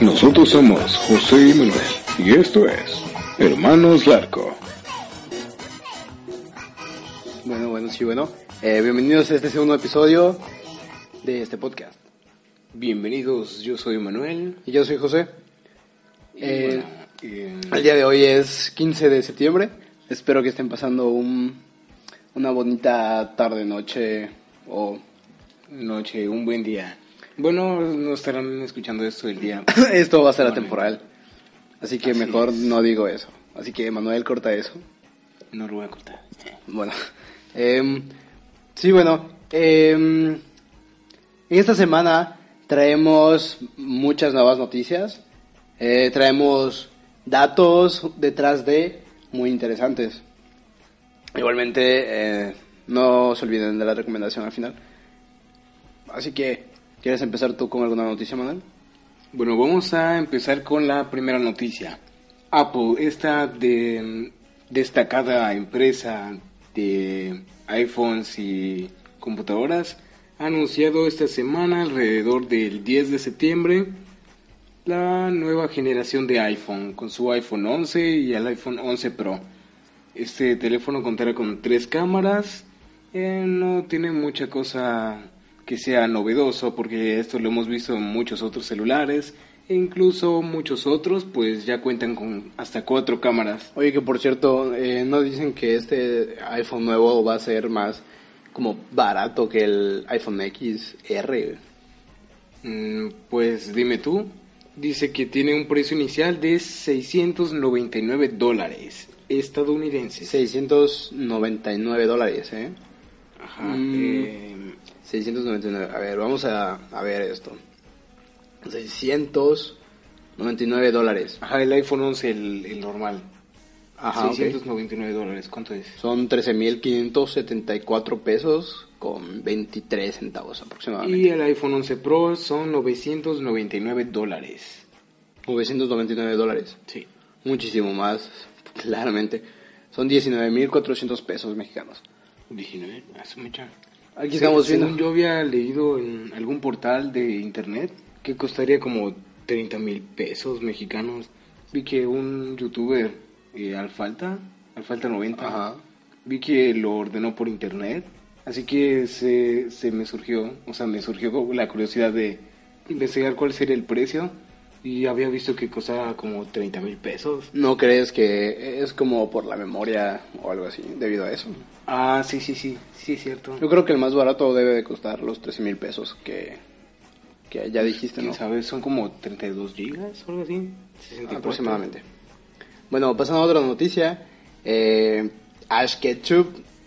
Nosotros somos José y Manuel y esto es Hermanos Larco. Bueno, bueno, sí, bueno. Eh, bienvenidos a este segundo episodio de este podcast. Bienvenidos, yo soy Manuel. Y yo soy José. Y Eh, bueno, eh, El día de hoy es 15 de septiembre. Espero que estén pasando un, una bonita tarde, noche o... noche, un buen día. Bueno, no estarán escuchando esto el día. Esto va a ser atemporal. Así que Así mejor es. no digo eso. Así que Manuel corta eso. No lo voy a cortar. Bueno, em, sí, bueno, en esta semana traemos muchas nuevas noticias, eh, traemos datos detrás de muy interesantes. Igualmente, eh, no se olviden de la recomendación al final. Así que, ¿quieres empezar tú con alguna noticia, Manuel? Bueno, vamos a empezar con la primera noticia. Apple, esta de, destacada empresa de iPhones y computadoras, ha anunciado esta semana, alrededor del 10 de septiembre, la nueva generación de iPhone, con su iPhone 11 y el iPhone 11 Pro. Este teléfono contará con tres cámaras, eh, no tiene mucha cosa que sea novedoso porque esto lo hemos visto en muchos otros celulares e incluso muchos otros pues ya cuentan con hasta cuatro cámaras. Oye, que por cierto, eh, ¿no dicen que este iPhone nuevo va a ser más como barato que el iPhone XR? Mm, Pues dime tú, dice que tiene un precio inicial de 699 dólares estadounidenses. 699 dólares, ¿eh? Ajá, Mm. eh, 699. A ver, vamos a, a ver esto. 699 dólares. ajá, el iPhone 11, el, el normal. Ajá, ok. 699 dólares, ¿cuánto es? Son 13.574 pesos con 23 centavos aproximadamente. Y el iPhone 11 Pro son 999 dólares. 999 dólares. Sí. Muchísimo más, claramente. Son 19.400 pesos mexicanos. 19, hace mucha. Aquí estamos según viendo. yo había leído en algún portal de internet que costaría como 30 mil pesos mexicanos. Vi que un youtuber, eh, Alfalta, Alfalta 90, Ajá. vi que lo ordenó por internet. Así que se, se me surgió, o sea, me surgió la curiosidad de investigar cuál sería el precio. Y había visto que costaba como 30 mil pesos. ¿No crees que es como por la memoria o algo así, debido a eso? Ah, sí, sí, sí, sí, es cierto. Yo creo que el más barato debe de costar los 13 mil pesos que, que ya dijiste, ¿Quién ¿no? sabe? Son como 32 gigas o algo así. 64. Aproximadamente. Bueno, pasando a otra noticia. Eh, Ash Ketchum,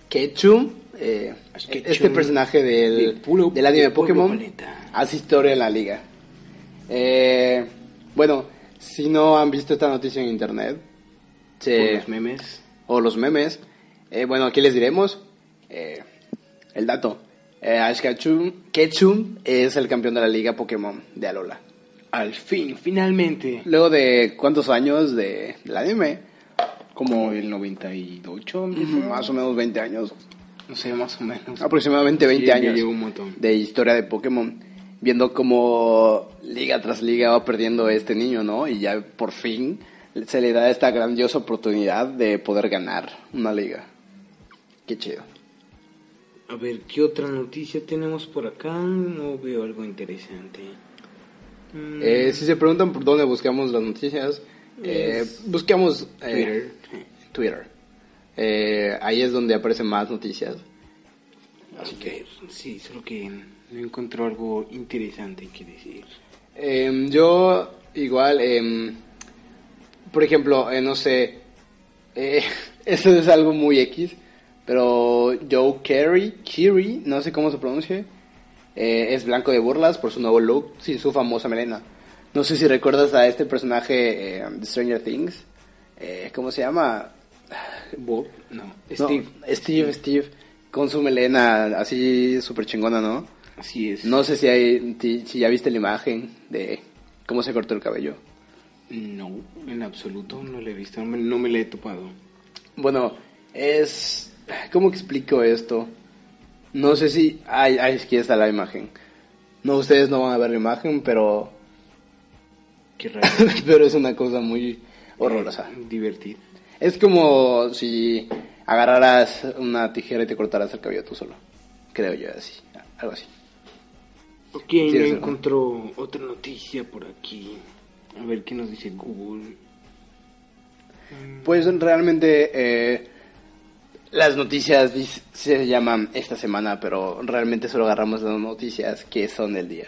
Ketchum, eh, Ash Ketchum, este personaje del, del anime Pokémon hace historia en la liga. Eh, bueno, si no han visto esta noticia en internet, se- Por los memes. o los memes. Eh, bueno, aquí les diremos eh, el dato. Eh, Ash Ketchum, Ketchum es el campeón de la liga Pokémon de Alola. Al fin, finalmente. Luego de cuántos años de, del anime, Como el 98, más o menos 20 años, no sé, más o menos. aproximadamente 20 Sí, ya años lleva un montón. de historia de Pokémon, viendo cómo liga tras liga va perdiendo este niño, ¿no? Y ya por fin se le da esta grandiosa oportunidad de poder ganar una liga. Qué chido. A ver, ¿qué otra noticia tenemos por acá? No veo algo interesante. Mm, Eh, si se preguntan por dónde buscamos las noticias, eh, buscamos eh, Twitter. Twitter. Eh, ahí es donde aparecen más noticias. Así que, sí, solo que no encontró algo interesante que decir. Em, yo igual, em, por ejemplo, eh, no sé, eh, eso es algo muy X, pero Joe Carey, Carey, no sé cómo se pronuncia, eh, es blanco de burlas por su nuevo look sin su famosa melena. No sé si recuerdas a este personaje eh, de Stranger Things, eh, ¿cómo se llama? Bob, no, No, Steve. Steve, Steve, con su melena así súper chingona, ¿no? Así es. No sé si, hay, si, ya viste la imagen de cómo se cortó el cabello. No, en absoluto no le he visto, no me, no me la he topado. Bueno, es... ¿Cómo explico esto? No sé si... Ay, ay, aquí está la imagen. No, ustedes no van a ver la imagen, pero... Qué raro. pero es una cosa muy horrorosa. Divertido. Es como si agarraras una tijera y te cortaras el cabello tú solo. Creo yo así, algo así. Ok, Sí, me eso. encontró otra noticia por aquí. A ver qué nos dice Google. Pues realmente eh, las noticias se llaman esta semana, pero realmente solo agarramos las noticias que son del día.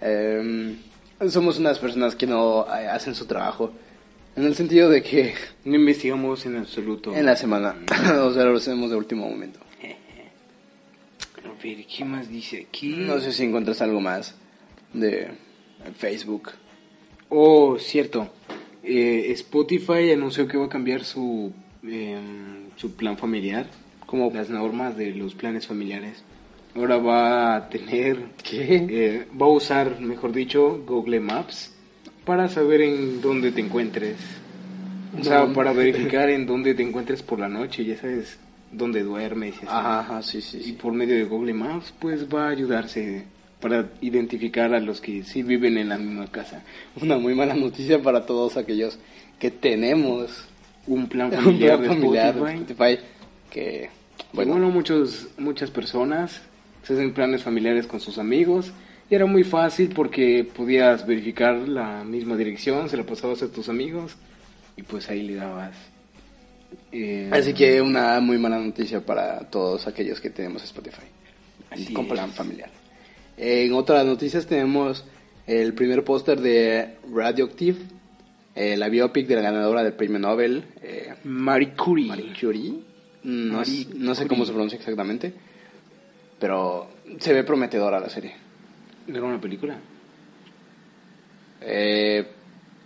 Em, somos unas personas que no eh, hacen su trabajo, en el sentido de que No investigamos en absoluto. en la semana, o sea, lo hacemos de último momento. A ver, ¿qué más dice aquí? No sé si encuentras algo más de Facebook. Oh, cierto. Eh, Spotify anunció que va a cambiar su, em, su plan familiar. Como Las normas de los planes familiares. Ahora va a tener... ¿Qué? eh, va a usar, mejor dicho, Google Maps para saber en dónde te encuentres. O sea, No. para verificar en dónde te encuentres por la noche, ya sabes dónde duermes y así. Ajá, ajá, sí, sí, Y sí. por medio de Google Maps, pues va a ayudarse para identificar a los que sí viven en la misma casa. Una muy mala noticia para todos aquellos que tenemos Un plan un familiar, plan de familiar de Spotify. Spotify que, Bueno, bueno, muchos, muchas personas se hacen planes familiares con sus amigos y era muy fácil porque podías verificar la misma dirección, se la pasabas a tus amigos y pues ahí le dabas. Eh, Así que una muy mala noticia para todos aquellos que tenemos Spotify. Así con es. plan familiar. En otras noticias tenemos el primer póster de Radioactive, eh, la biopic de la ganadora del premio Nobel, eh, Marie Curie. Marie Curie. No, Marie no sé cómo se pronuncia exactamente, pero se ve prometedora la serie. ¿Era una película? Eh,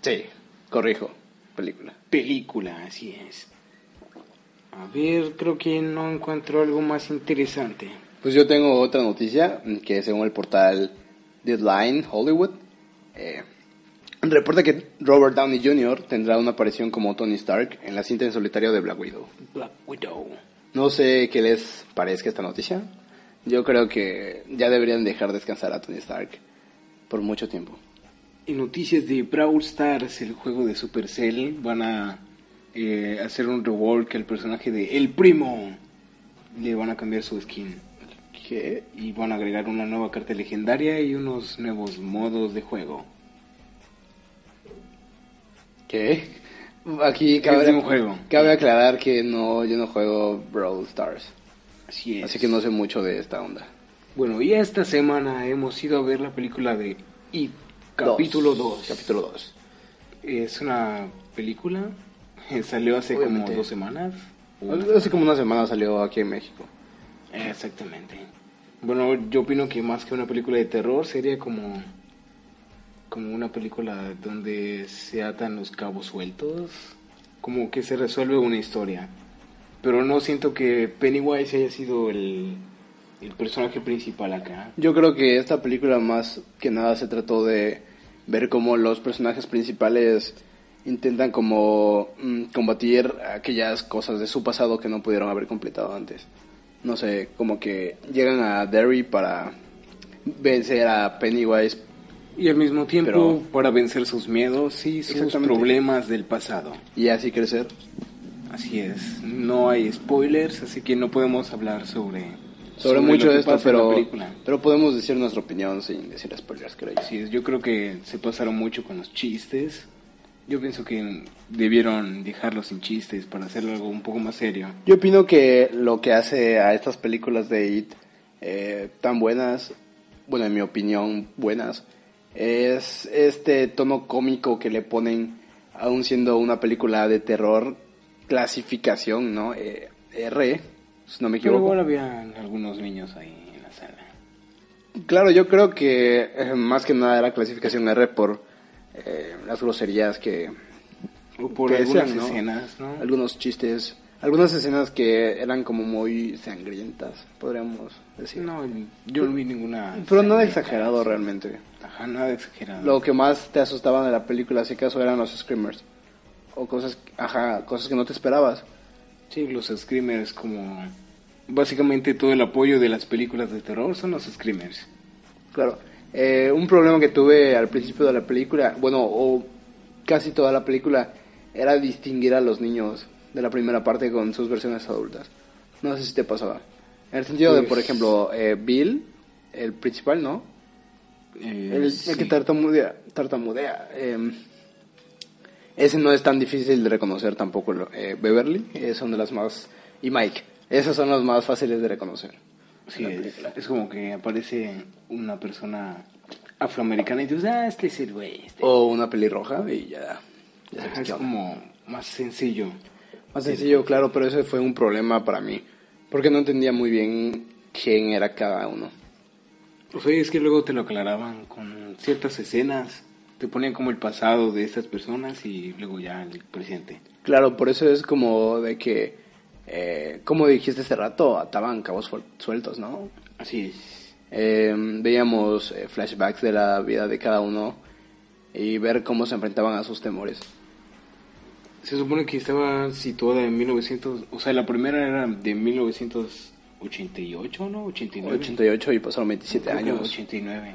sí, corrijo, película. Película, así es. A ver, creo que no encuentro algo más interesante. Pues yo tengo otra noticia mm, que según el portal Deadline Hollywood eh, reporta que Robert Downey Jr. tendrá una aparición como Tony Stark en la cinta en solitario de Black Widow. Black Widow. No sé qué les parezca esta noticia. Yo creo que ya deberían dejar descansar a Tony Stark por mucho tiempo. En noticias de Brawl Stars, el juego de Supercell, van a eh, hacer un rework al personaje de El Primo. Le van a cambiar su skin. ¿Qué? Y van a agregar una nueva carta legendaria y unos nuevos modos de juego. ¿Qué? Aquí cabe, juego. cabe aclarar que no, yo no juego Brawl Stars. Así es. Así que no sé mucho de esta onda. Bueno, y esta semana hemos ido a ver la película de It, capítulo 2. Capítulo 2. Es una película. Eh, Salió hace Obviamente. como dos semanas. una Hace como una semana salió aquí en México. Exactamente. Bueno, yo opino que más que una película de terror sería como como una película donde se atan los cabos sueltos, como que se resuelve una historia. Pero no siento que Pennywise haya sido el, el personaje principal acá. Yo creo que esta película más que nada se trató de ver cómo los personajes principales intentan como mm, combatir aquellas cosas de su pasado que no pudieron haber completado antes. No sé, como que llegan a Derry para vencer a Pennywise. Y al mismo tiempo Pero- para vencer sus miedos y sus problemas del pasado. Y así crecer. Así es. No hay spoilers, así que no podemos hablar sobre Sobre, lo mucho de esto, pero, pero podemos decir nuestra opinión sin decir spoilers, creo. Así es, yo creo que se pasaron mucho con los chistes. Yo pienso que debieron dejarlo sin chistes para hacerlo algo un poco más serio. Yo opino que lo que hace a estas películas de It eh, tan buenas, bueno, en mi opinión, buenas, es este tono cómico que le ponen, aún siendo una película de terror, clasificación, ¿no? Eh, R, si no me Pero equivoco. igual había algunos niños ahí en la sala. Claro, yo creo que eh, más que nada era clasificación R por eh, las groserías que, O por que algunas decían, ¿no? escenas, ¿no? Algunos chistes, algunas escenas que eran como muy sangrientas, podríamos decir. No, yo no vi ninguna... Pero nada exagerado realmente. Ajá, nada exagerado. Lo que más te asustaba de la película, si acaso, eran los screamers. O cosas, ajá, cosas que no te esperabas. Sí, los screamers como... Básicamente todo el apoyo de las películas de terror son los screamers. Claro. Eh, un problema que tuve al principio de la película, bueno, o casi toda la película, era distinguir a los niños de la primera parte con sus versiones adultas. No sé si te pasaba. En el sentido de, Pues- por ejemplo, eh, Bill, el principal, ¿no? Eh, El, el sí. que tartamudea. tartamudea eh, ese no es tan difícil de reconocer tampoco. eh, Beverly es son de las más... Y Mike. Esos son los más fáciles de reconocer. Sí, es, es como que aparece una persona afroamericana y dices, ah, este es el güey. este". O una pelirroja y ya... ya Ajá, es como más sencillo. Más sencillo, claro, pero ese fue un problema para mí. Porque no entendía muy bien quién era cada uno. O sea, es que luego te lo aclaraban con ciertas escenas, te ponían como el pasado de estas personas y luego ya el presente. Claro, por eso es como de que, eh, como dijiste hace rato, ataban cabos suel- sueltos, ¿no? Así es. Eh, veíamos eh, flashbacks de la vida de cada uno y ver cómo se enfrentaban a sus temores. Se supone que estaba situada en 1900, o sea, la primera era de 1988, ¿no? 89. 88 y pasaron 27 Creo años. 89.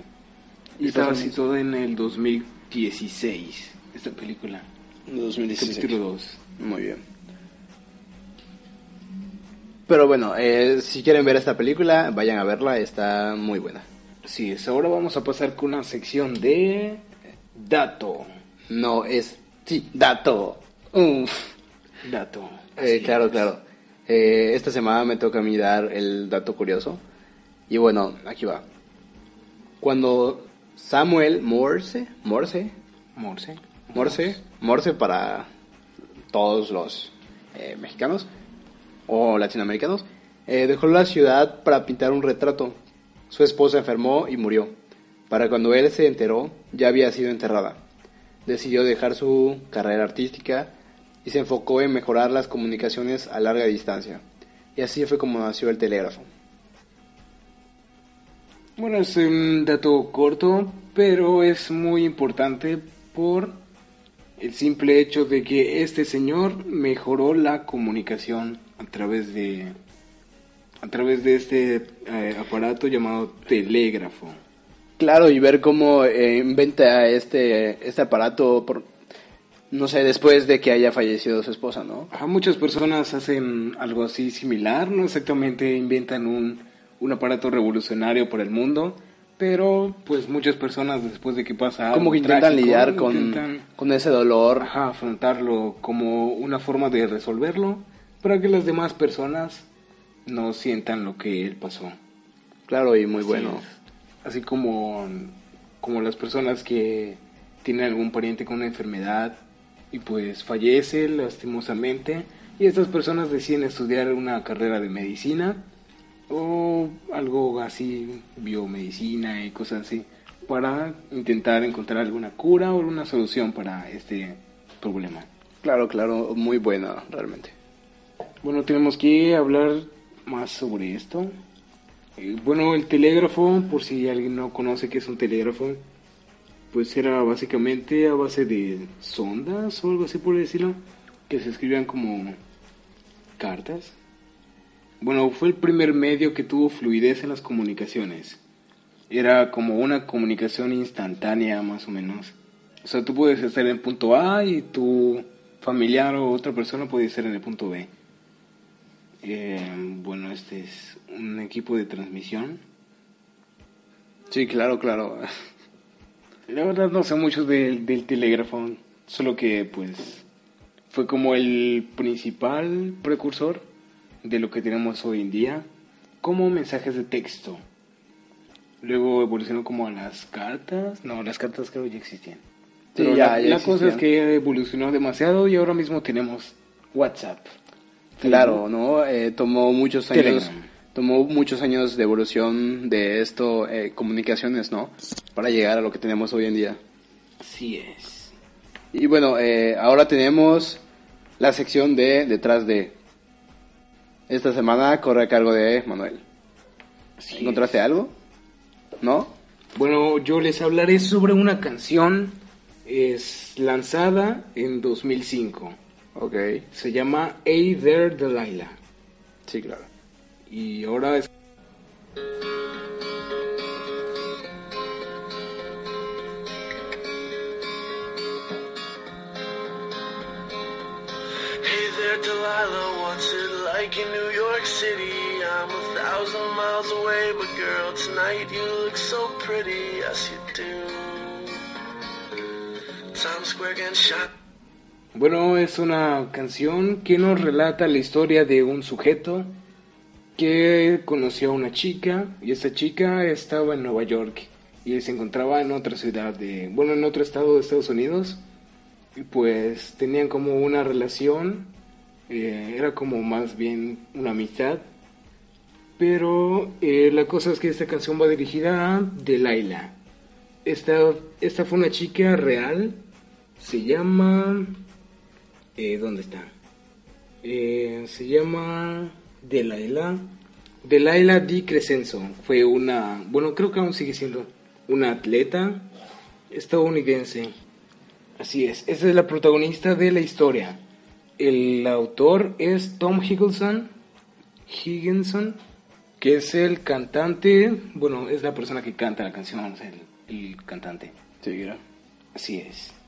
Y Y estaba situada en el 2016, esta película. 2016. Capítulo 2. Muy bien. Pero bueno, eh, si quieren ver esta película, vayan a verla, está muy buena. Sí. Ahora vamos a pasar con una sección de dato. No es... Sí, dato. Uf. Dato. Eh, claro, es. claro. Eh, esta semana me toca a mí dar el dato curioso. Y bueno, aquí va. Cuando Samuel Morse, Morse, Morse. Morse, Morse para todos los eh, mexicanos o latinoamericanos, eh, dejó la ciudad para pintar un retrato. Su esposa enfermó y murió. Para cuando él se enteró, ya había sido enterrada. Decidió dejar su carrera artística y se enfocó en mejorar las comunicaciones a larga distancia. Y así fue como nació el telégrafo. Bueno, es un dato corto, pero es muy importante por el simple hecho de que este señor mejoró la comunicación a través de a través de este eh, aparato llamado telégrafo. Claro, y ver cómo eh, inventa este, este aparato, por, no sé, después de que haya fallecido su esposa, ¿no? Ajá, muchas personas hacen algo así similar, no exactamente inventan un, un aparato revolucionario para el mundo, pero pues muchas personas después de que pasa algo Como que intentan trágico, lidiar con, intentan, con ese dolor. ajá, afrontarlo como una forma de resolverlo para que las demás personas no sientan lo que él pasó. Claro, y muy Así bueno. es. Así como, como las personas que tienen algún pariente con una enfermedad y pues fallece lastimosamente y estas personas deciden estudiar una carrera de medicina o algo así, biomedicina y cosas así, para intentar encontrar alguna cura o alguna solución para este problema. Claro, claro, muy buena, realmente. Bueno, tenemos que hablar más sobre esto. Eh, bueno, el telégrafo, por si alguien no conoce qué es un telégrafo, pues era básicamente a base de sondas o algo así por decirlo, que se escribían como cartas. Bueno, fue el primer medio que tuvo fluidez en las comunicaciones. Era como una comunicación instantánea más o menos. O sea, tú puedes estar en el punto A y tu familiar o otra persona puede estar en el punto B. Eh, bueno, este es un equipo de transmisión. Sí, claro, claro. La verdad no sé mucho del, del telégrafo, solo que pues fue como el principal precursor de lo que tenemos hoy en día como mensajes de texto. Luego evolucionó como a las cartas. No, las cartas creo ya existían. Sí, Pero ya- la, ya la cosa es que evolucionó demasiado y ahora mismo tenemos WhatsApp. Claro, ¿no? Eh, tomó muchos años, Telegram. tomó muchos años de evolución de esto, eh, comunicaciones, ¿no? Para llegar a lo que tenemos hoy en día. Así es. Y bueno, eh, ahora tenemos la sección de detrás de. Esta semana corre a cargo de Manuel. Así ¿Encontraste algo? ¿No? Bueno, yo les hablaré sobre una canción es lanzada en 2005. Ok. Se llama Eider Delilah. Sí, claro. Y ahora es... Hey there Delilah, what's it like in New York City? I'm a thousand miles away, but girl, tonight you look so pretty, yes you do. Times Square getting shot bueno, es una canción que nos relata la historia de un sujeto que conoció a una chica y esta chica estaba en Nueva York y él se encontraba en otra ciudad de, bueno, en otro estado de Estados Unidos y pues tenían como una relación, eh, era como más bien una amistad, pero eh, la cosa es que esta canción va dirigida a Delilah. Esta, esta fue una chica real, se llama... Eh, ¿Dónde está? Eh, se llama Delilah. Delilah Di Crescenzo. Fue una, bueno, creo que aún sigue siendo una atleta estadounidense. Así es, esa es la protagonista de la historia. El autor es Tom Higginson, Higginson, que es el cantante, bueno, es la persona que canta la canción, el, el cantante. Sí. Así es.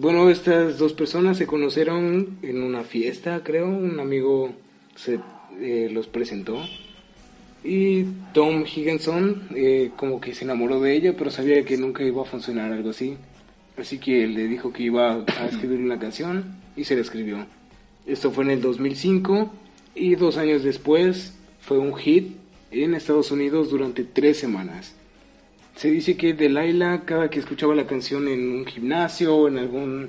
Bueno, estas dos personas se conocieron en una fiesta, creo. Un amigo se eh, los presentó. Y Tom Higginson eh, como que se enamoró de ella, pero sabía que nunca iba a funcionar algo así. Así que le dijo que iba a escribir una canción y se la escribió. Esto fue en el 2005 y dos años después fue un hit en Estados Unidos durante tres semanas. Se dice que Delilah, cada que escuchaba la canción en un gimnasio o en algún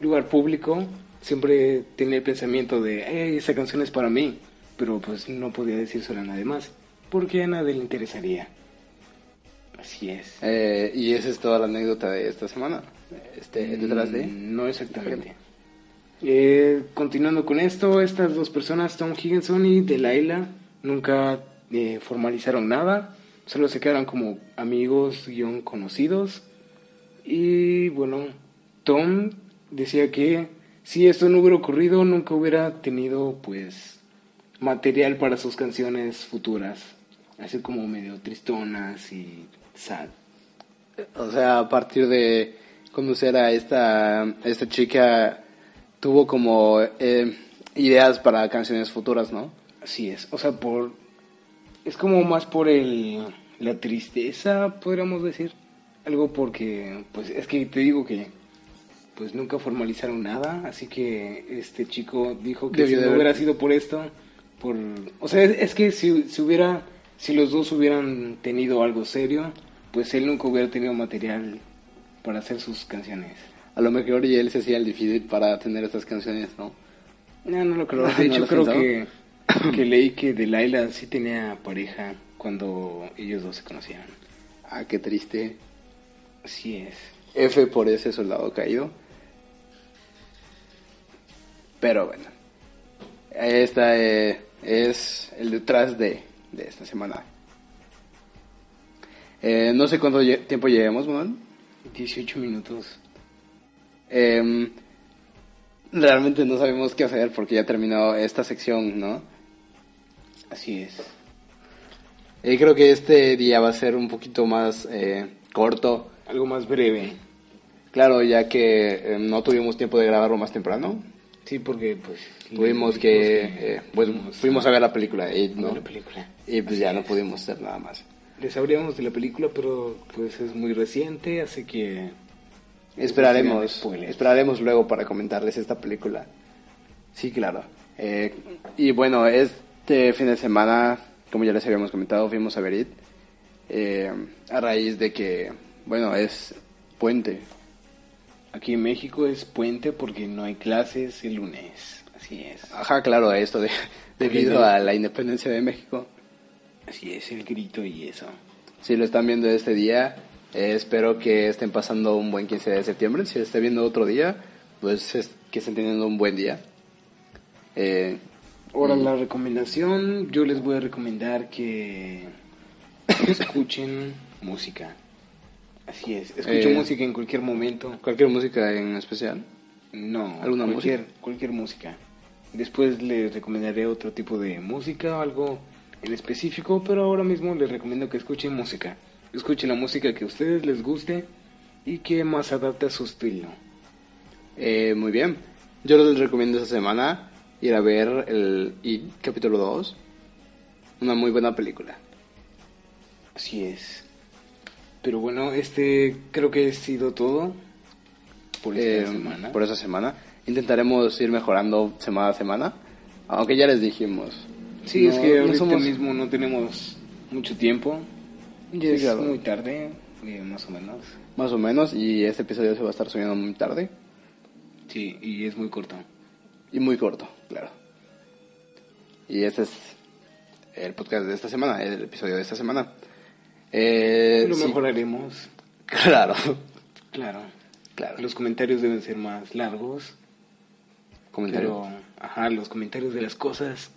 lugar público, siempre tenía el pensamiento de, hey, esa canción es para mí, pero pues no podía decírselo a nadie más, porque a nadie le interesaría. Así es. Eh, y esa es toda la anécdota de esta semana. Este, detrás de. Mm, No exactamente. Eh, continuando con esto, estas dos personas, Tom Higginson y Delilah, nunca eh, formalizaron nada, solo se quedaron como amigos, guion conocidos. Y bueno, Tom decía que si esto no hubiera ocurrido, nunca hubiera tenido pues material para sus canciones futuras, así como medio tristonas y sad. O sea, a partir de conocer a esta, esta chica, tuvo como eh, ideas para canciones futuras, ¿no? Así es, o sea, por es como más por el la tristeza, podríamos decir, algo porque pues es que te digo que pues nunca formalizaron nada, así que este chico dijo que Debió si de no haber- hubiera sido por esto, por o sea, es, es que si, si hubiera si los dos hubieran tenido algo serio, pues él nunca hubiera tenido material para hacer sus canciones. A lo mejor y él se hacía el difícil para tener estas canciones, ¿no? No, no lo creo. ¿No De hecho, creo pensado? que, que leí que Delilah sí tenía pareja cuando ellos dos se conocían. Ah, qué triste. Así es. F por ese soldado caído. Pero bueno. Esta eh, es el detrás de, de esta semana. Eh, no sé cuánto lle- tiempo llevemos, Manuel. 18 minutos. Em, realmente no sabemos qué hacer porque ya terminó esta sección, ¿no? Así es. Y creo que este día va a ser un poquito más eh, corto. Algo más breve. Claro, ya que eh, no tuvimos tiempo de grabarlo más temprano. Sí, porque pues... Tuvimos que, tuvimos eh, pues fuimos a ver la película y, ver ¿no? la película. y pues ya no pudimos hacer nada más. Les habríamos de la película, pero pues es muy reciente, así que... Esperaremos, Spoilers. esperaremos luego para comentarles esta película. Sí, claro. Eh, y bueno, este fin de semana, como ya les habíamos comentado, fuimos a ver It, eh, a raíz de que, bueno, es puente. Aquí en México es puente porque no hay clases el lunes. Así es. Ajá, claro, esto de, debido a la independencia de México. Así es, el grito y eso. Si lo están viendo este día, eh, espero que estén pasando un buen 15 de septiembre. Si lo estén viendo otro día, pues es- que estén teniendo un buen día. Eh, Ahora la recomendación, yo les voy a recomendar que escuchen música. Así es, escuchen Eh, música en cualquier momento. cualquier música en especial. No, ¿Alguna cualquier, música? cualquier música. Después les recomendaré otro tipo de música, algo en específico, pero ahora mismo les recomiendo que escuchen música. Escuchen la música que a ustedes les guste y que más adapte a su estilo. Eh, muy bien. Yo les recomiendo esta semana ir a ver el It capítulo 2. Una muy buena película. Así es. Pero bueno, este creo que ha sido todo por esta Eh, semana. Por esa semana. Intentaremos ir mejorando semana a semana. Aunque ya les dijimos. Sí, no- es que no ahorita somos- mismo no tenemos mucho tiempo. Ya Sí, es claro. muy tarde, eh, más o menos. Más o menos. Y este episodio se va a estar subiendo muy tarde. Sí, y es muy corto. Y muy corto, claro. Y este es el podcast de esta semana, el episodio de esta semana. Eh, Lo sí, mejoraremos, Claro, claro. claro. Los comentarios deben ser más largos. Comentario. Pero, ajá, los comentarios de las cosas,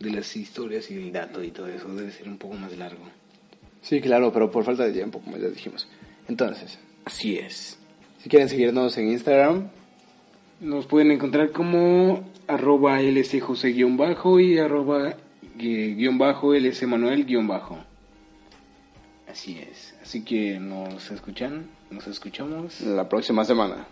de las historias y el dato y todo eso debe ser un poco más largo. Sí, claro, pero por falta de tiempo, como ya dijimos. Entonces, Así es. si quieren seguirnos en Instagram, Nos pueden encontrar como arroba lcjose guion bajo y arroba guion bajo lcmanuel guion bajo. Así es. Así que nos escuchan, nos escuchamos. la próxima semana.